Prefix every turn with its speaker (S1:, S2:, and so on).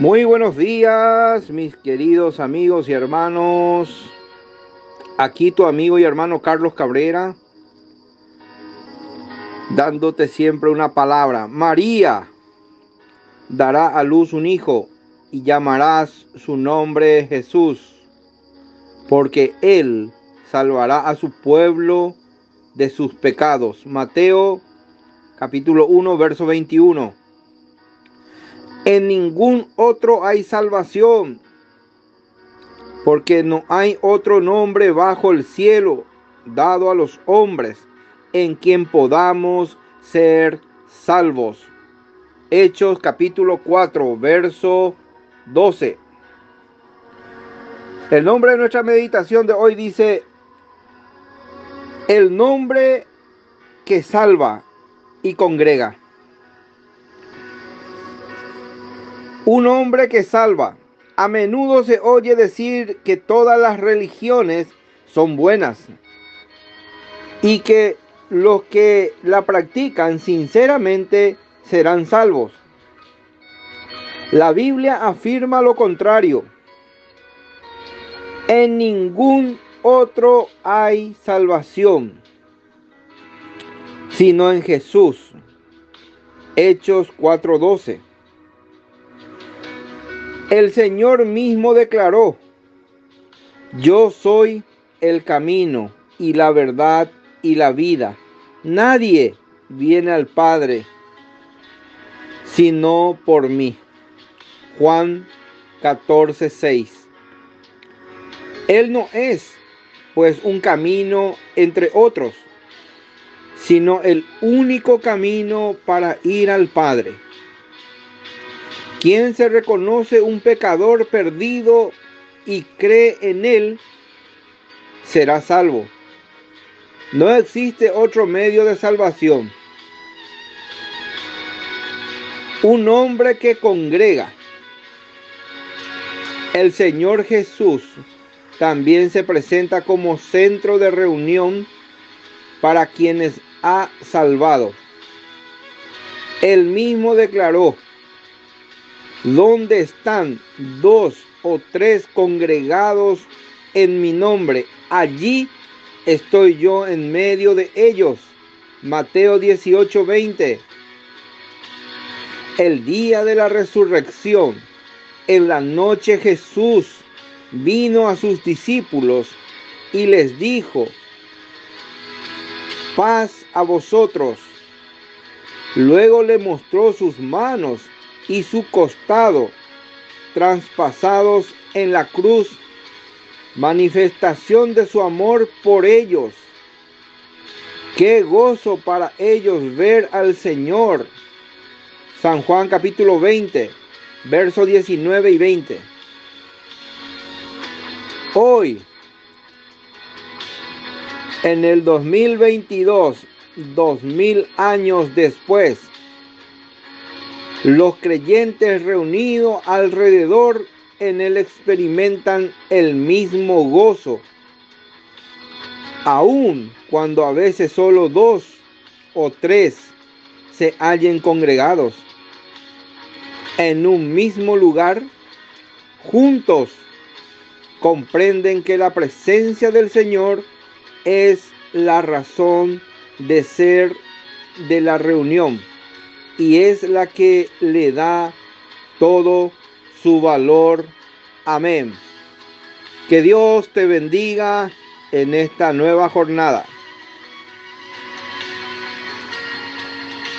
S1: Muy buenos días, mis queridos amigos y hermanos. Aquí tu amigo y hermano Carlos Cabrera, dándote siempre una palabra. María dará a luz un hijo y llamarás su nombre Jesús, porque él salvará a su pueblo de sus pecados. Mateo capítulo 1, verso 21. En ningún otro hay salvación, porque no hay otro nombre bajo el cielo dado a los hombres en quien podamos ser salvos. Hechos capítulo 4, verso 12. El nombre de nuestra meditación de hoy dice, el nombre que salva y congrega. Un hombre que salva. A menudo se oye decir que todas las religiones son buenas y que los que la practican sinceramente serán salvos. La Biblia afirma lo contrario. En ningún otro hay salvación, sino en Jesús. Hechos 4:12. El Señor mismo declaró, yo soy el camino y la verdad y la vida. Nadie viene al Padre sino por mí. Juan 14, 6. Él no es pues un camino entre otros, sino el único camino para ir al Padre. Quien se reconoce un pecador perdido y cree en él, será salvo. No existe otro medio de salvación. Un hombre que congrega. El Señor Jesús también se presenta como centro de reunión para quienes ha salvado. Él mismo declaró, donde están dos o tres congregados en mi nombre, allí estoy yo en medio de ellos. Mateo 18, 20. El día de la resurrección, en la noche Jesús vino a sus discípulos y les dijo, paz a vosotros. Luego le mostró sus manos y su costado traspasados en la cruz, manifestación de su amor por ellos. Qué gozo para ellos ver al Señor. San Juan capítulo 20, versos 19 y 20. Hoy, en el 2022, dos mil años después, los creyentes reunidos alrededor en él experimentan el mismo gozo, aun cuando a veces solo dos o tres se hallen congregados en un mismo lugar, juntos comprenden que la presencia del Señor es la razón de ser de la reunión y es la que le da todo su valor. Amén. Que Dios te bendiga en esta nueva jornada.